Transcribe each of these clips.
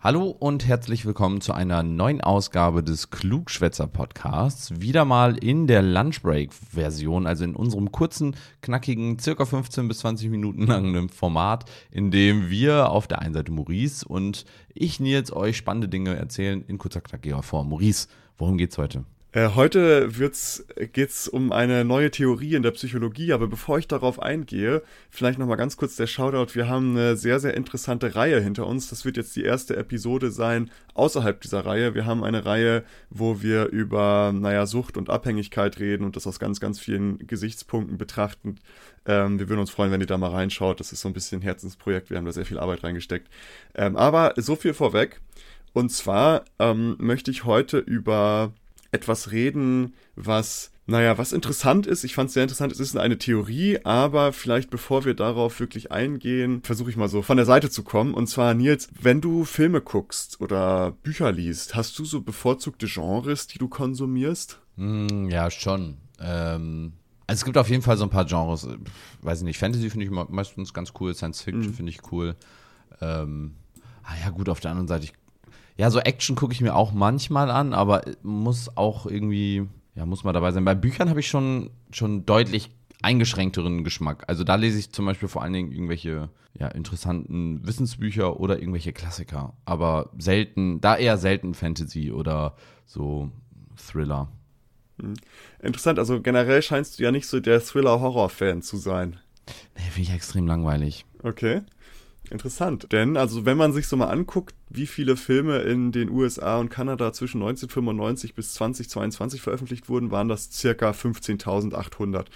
Hallo und herzlich willkommen zu einer neuen Ausgabe des Klugschwätzer Podcasts. Wieder mal in der Lunchbreak-Version, also in unserem kurzen, knackigen, circa 15 bis 20 Minuten langen Format, in dem wir auf der einen Seite Maurice und ich Nils euch spannende Dinge erzählen in kurzer, knackiger Form. Maurice, worum geht's heute? Äh, heute geht es um eine neue Theorie in der Psychologie, aber bevor ich darauf eingehe, vielleicht nochmal ganz kurz der Shoutout. Wir haben eine sehr, sehr interessante Reihe hinter uns. Das wird jetzt die erste Episode sein außerhalb dieser Reihe. Wir haben eine Reihe, wo wir über, naja, Sucht und Abhängigkeit reden und das aus ganz, ganz vielen Gesichtspunkten betrachten. Ähm, wir würden uns freuen, wenn ihr da mal reinschaut. Das ist so ein bisschen ein Herzensprojekt. Wir haben da sehr viel Arbeit reingesteckt. Ähm, aber so viel vorweg. Und zwar ähm, möchte ich heute über etwas reden, was, naja, was interessant ist. Ich fand es sehr interessant. Es ist eine Theorie, aber vielleicht bevor wir darauf wirklich eingehen, versuche ich mal so von der Seite zu kommen. Und zwar, Nils, wenn du Filme guckst oder Bücher liest, hast du so bevorzugte Genres, die du konsumierst? Mm, ja, schon. Ähm, also es gibt auf jeden Fall so ein paar Genres. Weiß ich nicht, Fantasy finde ich meistens ganz cool, Science Fiction mhm. finde ich cool. Ähm, ah ja, gut, auf der anderen Seite, ich ja, so Action gucke ich mir auch manchmal an, aber muss auch irgendwie, ja, muss mal dabei sein. Bei Büchern habe ich schon, schon deutlich eingeschränkteren Geschmack. Also da lese ich zum Beispiel vor allen Dingen irgendwelche ja, interessanten Wissensbücher oder irgendwelche Klassiker. Aber selten, da eher selten Fantasy oder so Thriller. Hm. Interessant, also generell scheinst du ja nicht so der Thriller-Horror-Fan zu sein. Nee, finde ich extrem langweilig. Okay. Interessant, denn also wenn man sich so mal anguckt, wie viele Filme in den USA und Kanada zwischen 1995 bis 2022 veröffentlicht wurden, waren das circa 15.800.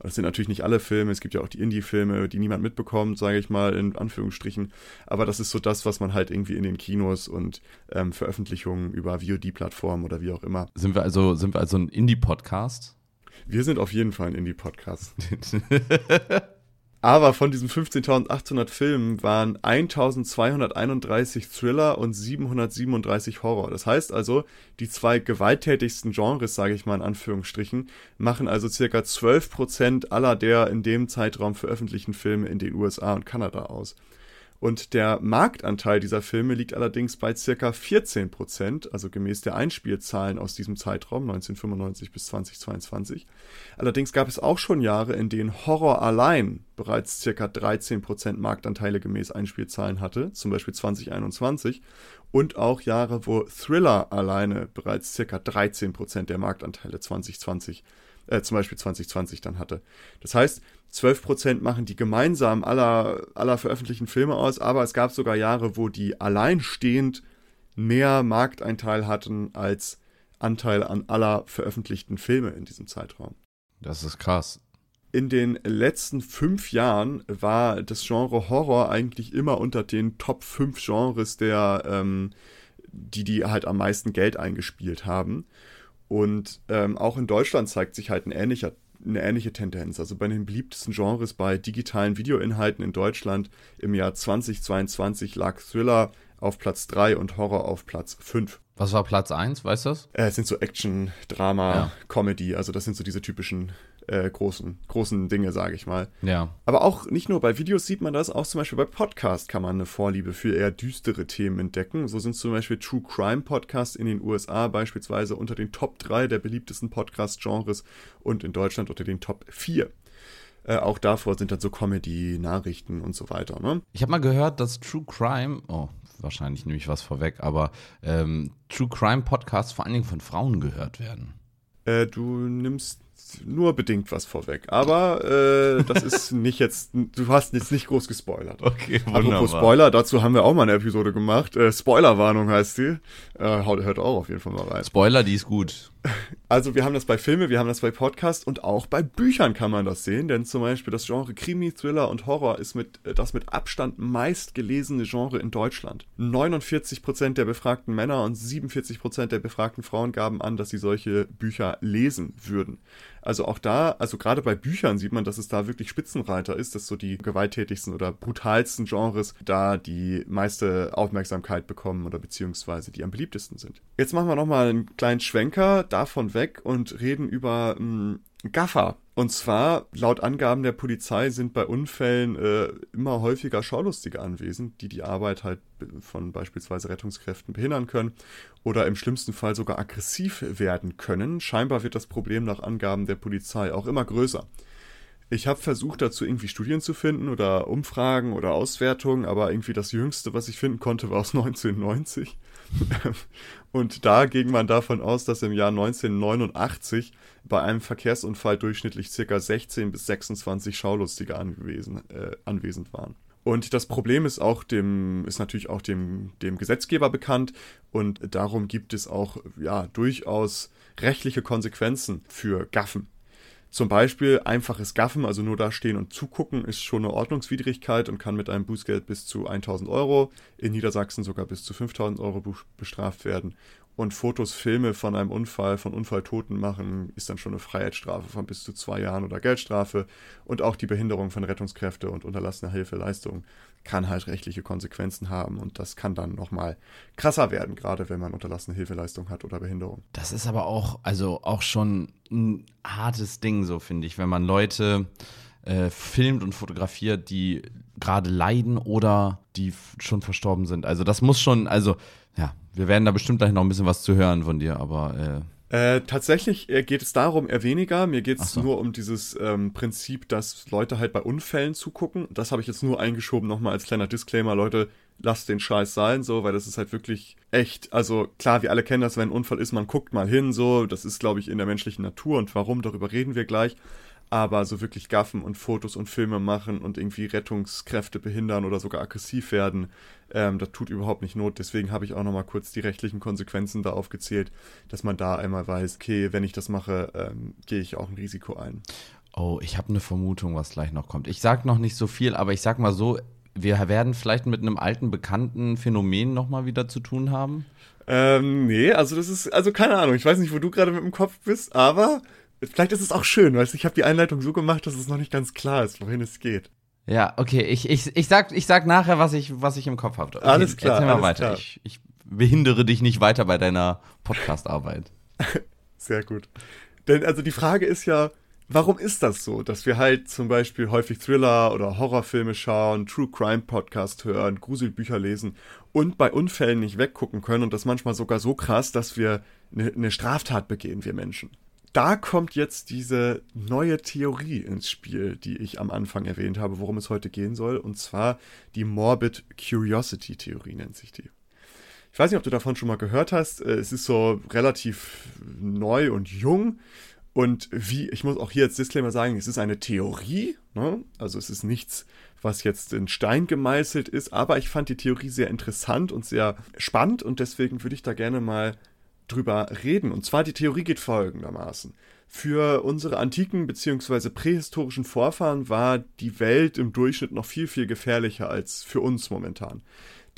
Das sind natürlich nicht alle Filme, es gibt ja auch die Indie-Filme, die niemand mitbekommt, sage ich mal in Anführungsstrichen. Aber das ist so das, was man halt irgendwie in den Kinos und ähm, Veröffentlichungen über VOD-Plattformen oder wie auch immer. Sind wir also, sind wir also ein Indie-Podcast? Wir sind auf jeden Fall ein Indie-Podcast. Aber von diesen 15.800 Filmen waren 1.231 Thriller und 737 Horror. Das heißt also, die zwei gewalttätigsten Genres, sage ich mal in Anführungsstrichen, machen also circa 12% aller der in dem Zeitraum veröffentlichten Filme in den USA und Kanada aus. Und der Marktanteil dieser Filme liegt allerdings bei circa 14 Prozent, also gemäß der Einspielzahlen aus diesem Zeitraum 1995 bis 2022. Allerdings gab es auch schon Jahre, in denen Horror allein bereits circa 13 Prozent Marktanteile gemäß Einspielzahlen hatte, zum Beispiel 2021. Und auch Jahre, wo Thriller alleine bereits circa 13 Prozent der Marktanteile 2020 äh, zum Beispiel 2020 dann hatte. Das heißt, 12% machen die gemeinsam aller, aller veröffentlichten Filme aus, aber es gab sogar Jahre, wo die alleinstehend mehr Markteinteil hatten als Anteil an aller veröffentlichten Filme in diesem Zeitraum. Das ist krass. In den letzten fünf Jahren war das Genre Horror eigentlich immer unter den Top 5 Genres der, ähm, die die halt am meisten Geld eingespielt haben. Und ähm, auch in Deutschland zeigt sich halt ein ähnlicher, eine ähnliche Tendenz. Also bei den beliebtesten Genres bei digitalen Videoinhalten in Deutschland im Jahr 2022 lag Thriller auf Platz 3 und Horror auf Platz 5. Was war Platz 1, weißt du das? Äh, es sind so Action, Drama, ja. Comedy, also das sind so diese typischen äh, großen, großen Dinge, sage ich mal. Ja. Aber auch nicht nur bei Videos sieht man das, auch zum Beispiel bei Podcasts kann man eine Vorliebe für eher düstere Themen entdecken. So sind zum Beispiel True Crime Podcasts in den USA beispielsweise unter den Top 3 der beliebtesten Podcast-Genres und in Deutschland unter den Top 4. Äh, auch davor sind dann so Comedy, Nachrichten und so weiter. Ne? Ich habe mal gehört, dass True Crime, oh, wahrscheinlich nehme ich was vorweg, aber ähm, True Crime Podcasts vor allen Dingen von Frauen gehört werden. Äh, du nimmst nur bedingt was vorweg. Aber äh, das ist nicht jetzt, du hast jetzt nicht groß gespoilert. Okay, wunderbar. Apropos Spoiler, dazu haben wir auch mal eine Episode gemacht. Äh, Spoilerwarnung heißt die. Äh, hört auch auf jeden Fall mal rein. Spoiler, die ist gut. Also wir haben das bei Filmen, wir haben das bei Podcasts und auch bei Büchern kann man das sehen, denn zum Beispiel das Genre Krimi, Thriller und Horror ist mit äh, das mit Abstand meistgelesene Genre in Deutschland. 49% der befragten Männer und 47% der befragten Frauen gaben an, dass sie solche Bücher lesen würden. Also auch da, also gerade bei Büchern sieht man, dass es da wirklich Spitzenreiter ist, dass so die gewalttätigsten oder brutalsten Genres da die meiste Aufmerksamkeit bekommen oder beziehungsweise die am beliebtesten sind. Jetzt machen wir nochmal einen kleinen Schwenker davon weg und reden über mh, hm, Gaffer. Und zwar, laut Angaben der Polizei sind bei Unfällen äh, immer häufiger Schaulustige anwesend, die die Arbeit halt von beispielsweise Rettungskräften behindern können oder im schlimmsten Fall sogar aggressiv werden können. Scheinbar wird das Problem nach Angaben der Polizei auch immer größer. Ich habe versucht, dazu irgendwie Studien zu finden oder Umfragen oder Auswertungen, aber irgendwie das Jüngste, was ich finden konnte, war aus 1990. Und da ging man davon aus, dass im Jahr 1989 bei einem Verkehrsunfall durchschnittlich ca. 16 bis 26 Schaulustige anwesend, äh, anwesend waren. Und das Problem ist auch dem, ist natürlich auch dem, dem Gesetzgeber bekannt und darum gibt es auch ja durchaus rechtliche Konsequenzen für Gaffen. Zum Beispiel einfaches Gaffen, also nur da stehen und zugucken, ist schon eine Ordnungswidrigkeit und kann mit einem Bußgeld bis zu 1000 Euro, in Niedersachsen sogar bis zu 5000 Euro bestraft werden und Fotos, Filme von einem Unfall, von Unfalltoten machen, ist dann schon eine Freiheitsstrafe von bis zu zwei Jahren oder Geldstrafe. Und auch die Behinderung von Rettungskräfte und unterlassener Hilfeleistung kann halt rechtliche Konsequenzen haben. Und das kann dann nochmal krasser werden, gerade wenn man unterlassene Hilfeleistung hat oder Behinderung. Das ist aber auch, also auch schon ein hartes Ding, so finde ich, wenn man Leute äh, filmt und fotografiert, die gerade leiden oder die schon verstorben sind. Also das muss schon, also ja, wir werden da bestimmt gleich noch ein bisschen was zu hören von dir, aber. Äh, äh, tatsächlich äh, geht es darum eher weniger. Mir geht es so. nur um dieses ähm, Prinzip, dass Leute halt bei Unfällen zugucken. Das habe ich jetzt nur eingeschoben, nochmal als kleiner Disclaimer. Leute, lasst den Scheiß sein, so, weil das ist halt wirklich echt. Also klar, wir alle kennen das, wenn ein Unfall ist, man guckt mal hin, so. Das ist, glaube ich, in der menschlichen Natur und warum, darüber reden wir gleich aber so wirklich gaffen und Fotos und Filme machen und irgendwie Rettungskräfte behindern oder sogar aggressiv werden, ähm, das tut überhaupt nicht Not. Deswegen habe ich auch nochmal kurz die rechtlichen Konsequenzen da aufgezählt, dass man da einmal weiß, okay, wenn ich das mache, ähm, gehe ich auch ein Risiko ein. Oh, ich habe eine Vermutung, was gleich noch kommt. Ich sage noch nicht so viel, aber ich sag mal so, wir werden vielleicht mit einem alten, bekannten Phänomen nochmal wieder zu tun haben. Ähm, nee, also das ist, also keine Ahnung, ich weiß nicht, wo du gerade mit dem Kopf bist, aber Vielleicht ist es auch schön, weil ich habe die Einleitung so gemacht, dass es noch nicht ganz klar ist, wohin es geht. Ja, okay. Ich, ich, ich, sag, ich sag nachher, was ich, was ich im Kopf habe. Okay, alles klar. Erzähl mal alles weiter. Ich, ich behindere dich nicht weiter bei deiner Podcast-Arbeit. Sehr gut. Denn also die Frage ist ja, warum ist das so, dass wir halt zum Beispiel häufig Thriller oder Horrorfilme schauen, True Crime Podcast hören, Gruselbücher lesen und bei Unfällen nicht weggucken können und das manchmal sogar so krass, dass wir eine ne Straftat begehen, wir Menschen da kommt jetzt diese neue Theorie ins Spiel, die ich am Anfang erwähnt habe, worum es heute gehen soll. Und zwar die Morbid Curiosity Theorie nennt sich die. Ich weiß nicht, ob du davon schon mal gehört hast. Äh, es ist so relativ neu und jung. Und wie, ich muss auch hier als Disclaimer sagen, es ist eine Theorie. Ne? Also es ist nichts, was jetzt in Stein gemeißelt ist. Aber ich fand die Theorie sehr interessant und sehr spannend. Und deswegen würde ich da gerne mal drüber reden. Und zwar die Theorie geht folgendermaßen. Für unsere antiken bzw. prähistorischen Vorfahren war die Welt im Durchschnitt noch viel, viel gefährlicher als für uns momentan.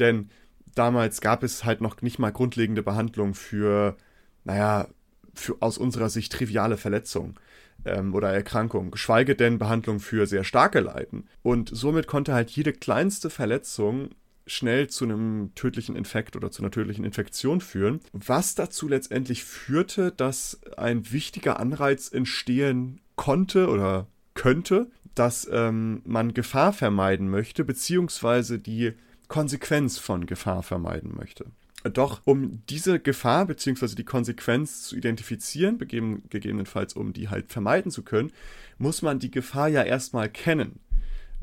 Denn damals gab es halt noch nicht mal grundlegende Behandlung für, naja, für aus unserer Sicht triviale Verletzungen ähm, oder Erkrankungen, geschweige denn Behandlung für sehr starke Leiden. Und somit konnte halt jede kleinste Verletzung schnell zu einem tödlichen Infekt oder zu einer tödlichen Infektion führen, was dazu letztendlich führte, dass ein wichtiger Anreiz entstehen konnte oder könnte, dass ähm, man Gefahr vermeiden möchte, beziehungsweise die Konsequenz von Gefahr vermeiden möchte. Doch um diese Gefahr bzw. die Konsequenz zu identifizieren, gegebenenfalls um die halt vermeiden zu können, muss man die Gefahr ja erstmal kennen.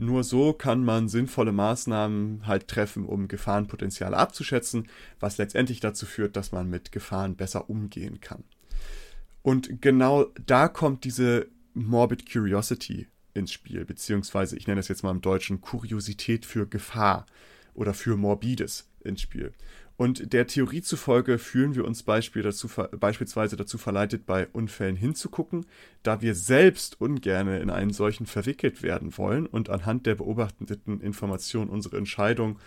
Nur so kann man sinnvolle Maßnahmen halt treffen, um Gefahrenpotenziale abzuschätzen, was letztendlich dazu führt, dass man mit Gefahren besser umgehen kann. Und genau da kommt diese Morbid Curiosity ins Spiel, beziehungsweise ich nenne das jetzt mal im Deutschen Kuriosität für Gefahr oder für Morbides ins Spiel. Und der Theorie zufolge fühlen wir uns Beispiel dazu, beispielsweise dazu verleitet, bei Unfällen hinzugucken, da wir selbst ungerne in einen solchen verwickelt werden wollen und anhand der beobachteten Informationen unsere Entscheidung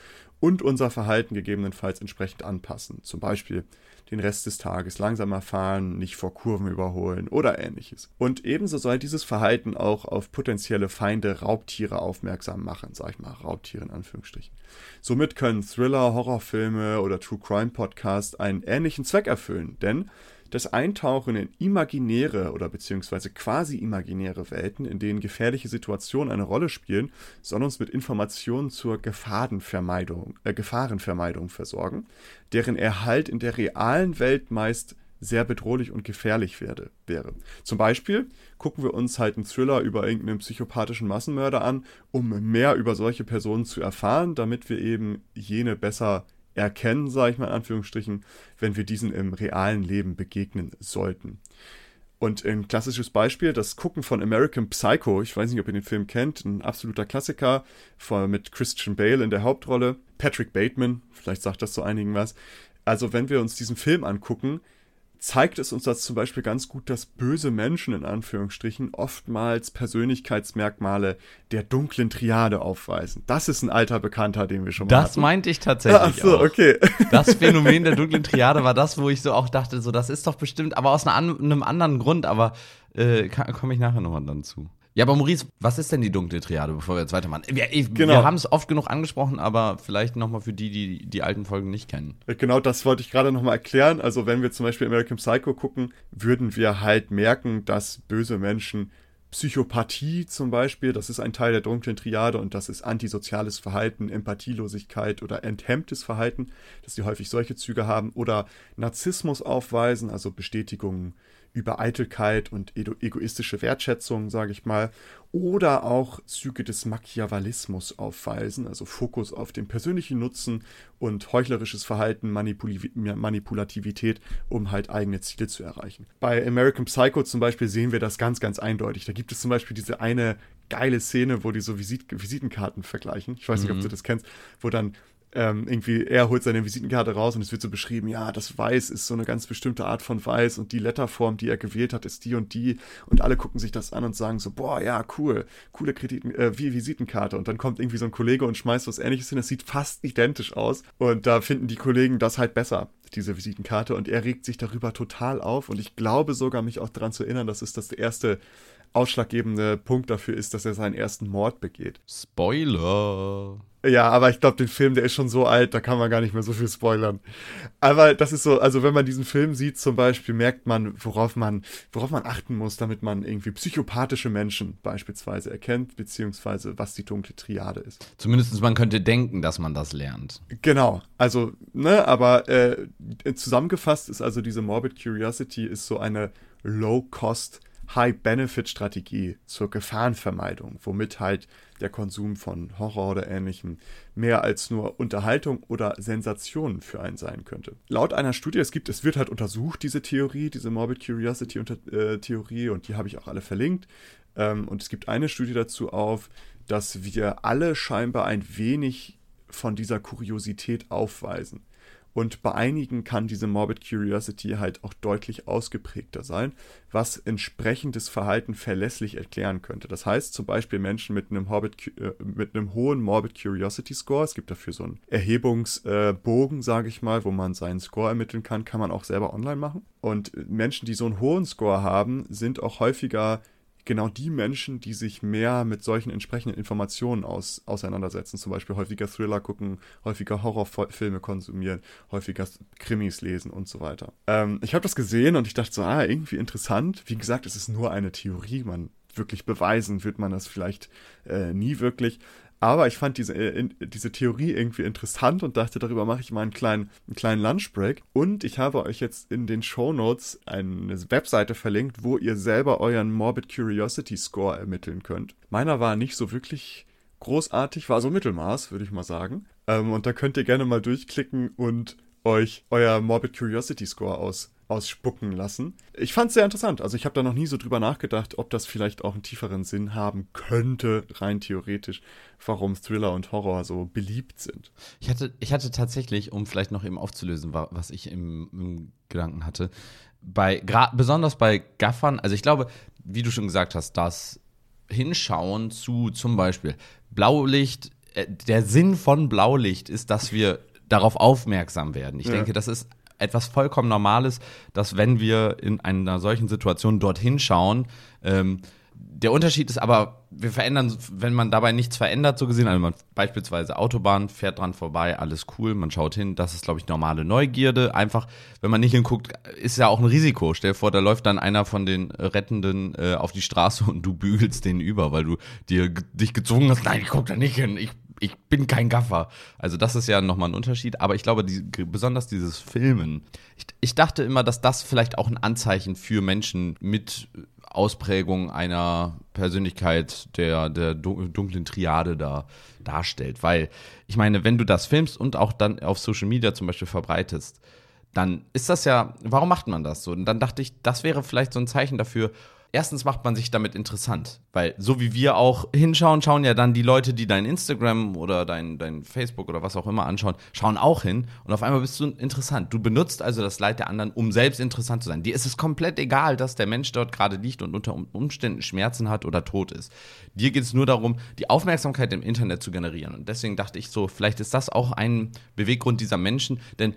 und unser Verhalten gegebenenfalls entsprechend anpassen. Zum Beispiel den Rest des Tages langsamer fahren, nicht vor Kurven überholen oder ähnliches. Und ebenso soll dieses Verhalten auch auf potenzielle Feinde Raubtiere aufmerksam machen, sag ich mal, Raubtiere in Anführungsstrichen. Somit können Thriller, Horrorfilme oder True Crime Podcasts einen ähnlichen Zweck erfüllen, denn das Eintauchen in imaginäre oder beziehungsweise quasi imaginäre Welten, in denen gefährliche Situationen eine Rolle spielen, soll uns mit Informationen zur Gefahrenvermeidung, äh, Gefahrenvermeidung versorgen, deren Erhalt in der realen Welt meist sehr bedrohlich und gefährlich werde, wäre. Zum Beispiel gucken wir uns halt einen Thriller über irgendeinen psychopathischen Massenmörder an, um mehr über solche Personen zu erfahren, damit wir eben jene besser erkennen, sage ich mal in Anführungsstrichen, wenn wir diesen im realen Leben begegnen sollten. Und ein klassisches Beispiel, das Gucken von American Psycho, ich weiß nicht, ob ihr den Film kennt, ein absoluter Klassiker mit Christian Bale in der Hauptrolle, Patrick Bateman, vielleicht sagt das zu einigen was. Also wenn wir uns diesen Film angucken, zeigt es uns das zum Beispiel ganz gut, dass böse Menschen in Anführungsstrichen oftmals Persönlichkeitsmerkmale der dunklen Triade aufweisen. Das ist ein alter Bekannter, den wir schon mal Das hatten. meinte ich tatsächlich. Ach so, auch. okay. Das Phänomen der dunklen Triade war das, wo ich so auch dachte, so das ist doch bestimmt, aber aus einem anderen Grund, aber äh, komme ich nachher nochmal dann zu. Ja, aber Maurice, was ist denn die dunkle Triade, bevor wir jetzt weitermachen? Wir, genau. wir haben es oft genug angesprochen, aber vielleicht nochmal für die, die die alten Folgen nicht kennen. Genau, das wollte ich gerade nochmal erklären. Also wenn wir zum Beispiel American Psycho gucken, würden wir halt merken, dass böse Menschen Psychopathie zum Beispiel, das ist ein Teil der dunklen Triade und das ist antisoziales Verhalten, Empathielosigkeit oder enthemmtes Verhalten, dass sie häufig solche Züge haben oder Narzissmus aufweisen, also Bestätigungen über Eitelkeit und egoistische Wertschätzung, sage ich mal, oder auch Züge des Machiavellismus aufweisen, also Fokus auf den persönlichen Nutzen und heuchlerisches Verhalten, Manipul Manipulativität, um halt eigene Ziele zu erreichen. Bei American Psycho zum Beispiel sehen wir das ganz, ganz eindeutig. Da gibt es zum Beispiel diese eine geile Szene, wo die so Visit Visitenkarten vergleichen. Ich weiß nicht, mhm. ob du das kennst, wo dann ähm, irgendwie, er holt seine Visitenkarte raus und es wird so beschrieben, ja, das Weiß ist so eine ganz bestimmte Art von Weiß und die Letterform, die er gewählt hat, ist die und die und alle gucken sich das an und sagen so, boah, ja, cool, coole Krediten, äh, wie Visitenkarte. Und dann kommt irgendwie so ein Kollege und schmeißt was ähnliches hin, das sieht fast identisch aus und da finden die Kollegen das halt besser, diese Visitenkarte. Und er regt sich darüber total auf und ich glaube sogar, mich auch daran zu erinnern, dass es das erste ausschlaggebende Punkt dafür ist, dass er seinen ersten Mord begeht. Spoiler! Ja, aber ich glaube, den Film, der ist schon so alt, da kann man gar nicht mehr so viel spoilern. Aber das ist so, also wenn man diesen Film sieht zum Beispiel, merkt man, worauf man, worauf man achten muss, damit man irgendwie psychopathische Menschen beispielsweise erkennt, beziehungsweise was die dunkle Triade ist. Zumindest man könnte denken, dass man das lernt. Genau, also, ne, aber äh, zusammengefasst ist also diese Morbid Curiosity ist so eine Low-Cost- High-Benefit-Strategie zur Gefahrenvermeidung, womit halt der Konsum von Horror oder ähnlichem mehr als nur Unterhaltung oder Sensation für einen sein könnte. Laut einer Studie, es gibt, es wird halt untersucht, diese Theorie, diese Morbid Curiosity äh, und die habe ich auch alle verlinkt. Ähm, und es gibt eine Studie dazu auf, dass wir alle scheinbar ein wenig von dieser Kuriosität aufweisen. Und bei einigen kann diese Morbid Curiosity halt auch deutlich ausgeprägter sein, was entsprechendes Verhalten verlässlich erklären könnte. Das heißt zum Beispiel Menschen mit einem, Morbid, äh, mit einem hohen Morbid Curiosity Score, es gibt dafür so einen Erhebungsbogen, äh, sage ich mal, wo man seinen Score ermitteln kann, kann man auch selber online machen. Und Menschen, die so einen hohen Score haben, sind auch häufiger genau die Menschen, die sich mehr mit solchen entsprechenden Informationen aus, auseinandersetzen, zum Beispiel häufiger Thriller gucken, häufiger Horrorfilme konsumieren, häufiger Krimis lesen und so weiter. Ähm, ich habe das gesehen und ich dachte so, ah, irgendwie interessant. Wie gesagt, es ist nur eine Theorie, man wirklich beweisen wird man das vielleicht äh, nie wirklich. Aber ich fand diese, äh, diese Theorie irgendwie interessant und dachte, darüber mache ich mal einen kleinen, einen kleinen Lunchbreak. Und ich habe euch jetzt in den Show Notes eine Webseite verlinkt, wo ihr selber euren Morbid Curiosity Score ermitteln könnt. Meiner war nicht so wirklich großartig, war so Mittelmaß, würde ich mal sagen. Ähm, und da könnt ihr gerne mal durchklicken und euch euer Morbid Curiosity Score aus ausspucken lassen. Ich fand es sehr interessant. Also ich habe da noch nie so drüber nachgedacht, ob das vielleicht auch einen tieferen Sinn haben könnte, rein theoretisch, warum Thriller und Horror so beliebt sind. Ich hatte, ich hatte tatsächlich, um vielleicht noch eben aufzulösen, was ich im, im Gedanken hatte, bei, besonders bei Gaffern, also ich glaube, wie du schon gesagt hast, das Hinschauen zu zum Beispiel Blaulicht, äh, der Sinn von Blaulicht ist, dass wir darauf aufmerksam werden. Ich ja. denke, das ist etwas vollkommen Normales, dass wenn wir in einer solchen Situation dorthin schauen, ähm, der Unterschied ist aber, wir verändern, wenn man dabei nichts verändert, so gesehen, also man beispielsweise Autobahn fährt dran vorbei, alles cool, man schaut hin, das ist, glaube ich, normale Neugierde. Einfach, wenn man nicht hinguckt, ist ja auch ein Risiko. Stell dir vor, da läuft dann einer von den Rettenden äh, auf die Straße und du bügelst den über, weil du dir dich gezwungen hast, nein, ich guck da nicht hin, ich ich bin kein Gaffer. Also das ist ja nochmal ein Unterschied. Aber ich glaube, die, besonders dieses Filmen. Ich, ich, dachte immer, dass das vielleicht auch ein Anzeichen für Menschen mit Ausprägung einer Persönlichkeit der, der dunklen Triade da darstellt. Weil ich meine, wenn du das filmst und auch dann auf Social Media zum Beispiel verbreitest, dann ist das ja, warum macht man das so? Und dann dachte ich, das wäre vielleicht so ein Zeichen dafür, erstens macht man sich damit interessant, weil so wie wir auch hinschauen, schauen ja dann die Leute, die dein Instagram oder dein, dein Facebook oder was auch immer anschauen, schauen auch hin und auf einmal bist du interessant. Du benutzt also das Leid der anderen, um selbst interessant zu sein. Dir ist es komplett egal, dass der Mensch dort gerade liegt und unter Umständen Schmerzen hat oder tot ist. Dir geht es nur darum, die Aufmerksamkeit im Internet zu generieren. Und deswegen dachte ich so, vielleicht ist das auch ein Beweggrund dieser Menschen, denn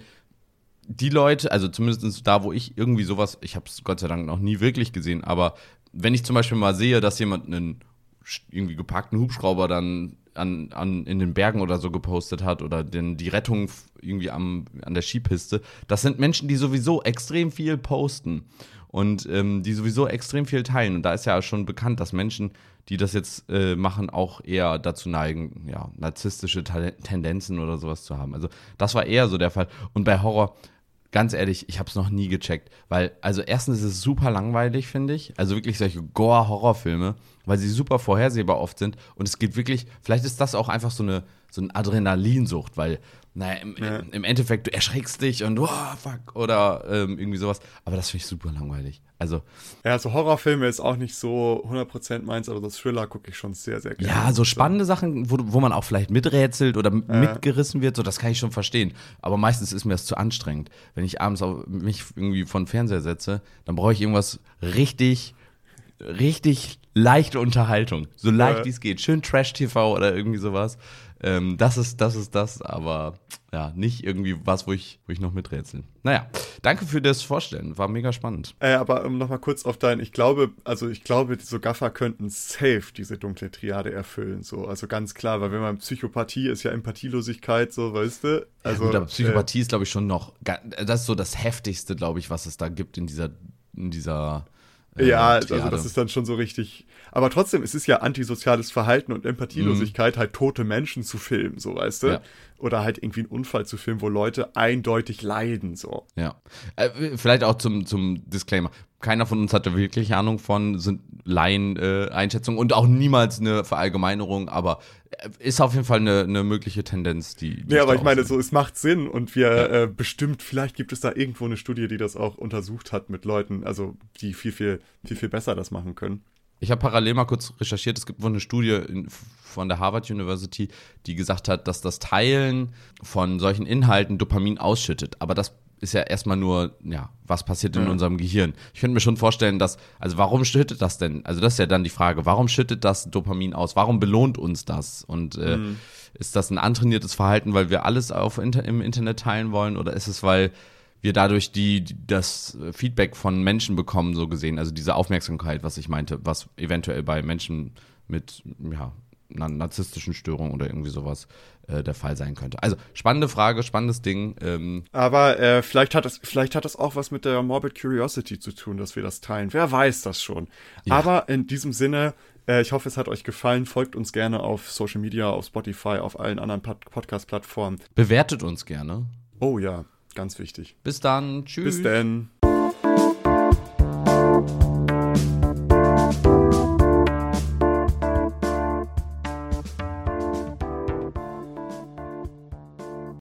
die Leute, also zumindest da, wo ich irgendwie sowas, ich habe es Gott sei Dank noch nie wirklich gesehen, aber wenn ich zum Beispiel mal sehe, dass jemand einen irgendwie geparkten Hubschrauber dann an, an, in den Bergen oder so gepostet hat oder den, die Rettung irgendwie am, an der Skipiste, das sind Menschen, die sowieso extrem viel posten und ähm, die sowieso extrem viel teilen. Und da ist ja schon bekannt, dass Menschen, die das jetzt äh, machen, auch eher dazu neigen, ja, narzisstische Tendenzen oder sowas zu haben. Also das war eher so der Fall. Und bei Horror, ganz ehrlich, ich habe es noch nie gecheckt, weil also erstens ist es super langweilig, finde ich, also wirklich solche Gore-Horrorfilme, weil sie super vorhersehbar oft sind und es geht wirklich, vielleicht ist das auch einfach so eine so eine Adrenalinsucht, weil naja, im, ja. im, Endeffekt, du erschreckst dich und oh, fuck, oder ähm, irgendwie sowas. Aber das finde ich super langweilig. Also. Ja, so Horrorfilme ist auch nicht so 100% meins, aber so Thriller gucke ich schon sehr, sehr gerne. Ja, so spannende Sachen, wo, wo man auch vielleicht miträtselt oder ja. mitgerissen wird, so das kann ich schon verstehen. Aber meistens ist mir das zu anstrengend. Wenn ich abends auf mich irgendwie von Fernseher setze, dann brauche ich irgendwas richtig, richtig leichte Unterhaltung. So leicht ja. wie es geht. Schön Trash-TV oder irgendwie sowas. Ähm, das ist, das ist das, aber ja, nicht irgendwie was, wo ich, wo ich noch miträtseln. Naja, danke für das Vorstellen, war mega spannend. Äh, aber um nochmal kurz auf dein, ich glaube, also ich glaube, so Gaffer könnten safe diese dunkle Triade erfüllen, so, also ganz klar, weil wenn man Psychopathie ist ja Empathielosigkeit, so, weißt du? Also, ja, gut, aber Psychopathie äh, ist, glaube ich, schon noch, das ist so das Heftigste, glaube ich, was es da gibt in dieser, in dieser äh, ja, also das ist dann schon so richtig. Aber trotzdem, es ist ja antisoziales Verhalten und Empathielosigkeit, mhm. halt tote Menschen zu filmen, so weißt du? Ja. Oder halt irgendwie einen Unfall zu filmen, wo Leute eindeutig leiden, so. Ja. Äh, vielleicht auch zum, zum Disclaimer. Keiner von uns hatte wirklich Ahnung von, sind Laien-Einschätzungen äh, und auch niemals eine Verallgemeinerung, aber ist auf jeden Fall eine, eine mögliche Tendenz, die. die ja, aber ich meine, so, es macht Sinn und wir ja. äh, bestimmt, vielleicht gibt es da irgendwo eine Studie, die das auch untersucht hat mit Leuten, also die viel, viel, viel, viel besser das machen können. Ich habe parallel mal kurz recherchiert, es gibt wohl eine Studie in, von der Harvard University, die gesagt hat, dass das Teilen von solchen Inhalten Dopamin ausschüttet. Aber das ist ja erstmal nur, ja, was passiert in mhm. unserem Gehirn. Ich könnte mir schon vorstellen, dass, also warum schüttet das denn? Also das ist ja dann die Frage, warum schüttet das Dopamin aus? Warum belohnt uns das? Und äh, mhm. ist das ein antrainiertes Verhalten, weil wir alles auf im Internet teilen wollen? Oder ist es, weil wir dadurch die, das Feedback von Menschen bekommen, so gesehen, also diese Aufmerksamkeit, was ich meinte, was eventuell bei Menschen mit, ja, einer narzisstischen Störung oder irgendwie sowas äh, der Fall sein könnte. Also spannende Frage, spannendes Ding. Ähm. Aber äh, vielleicht hat das, vielleicht hat das auch was mit der Morbid Curiosity zu tun, dass wir das teilen. Wer weiß das schon. Ja. Aber in diesem Sinne, äh, ich hoffe, es hat euch gefallen. Folgt uns gerne auf Social Media, auf Spotify, auf allen anderen Pod Podcast-Plattformen. Bewertet uns gerne. Oh ja, ganz wichtig. Bis dann. Tschüss. Bis dann.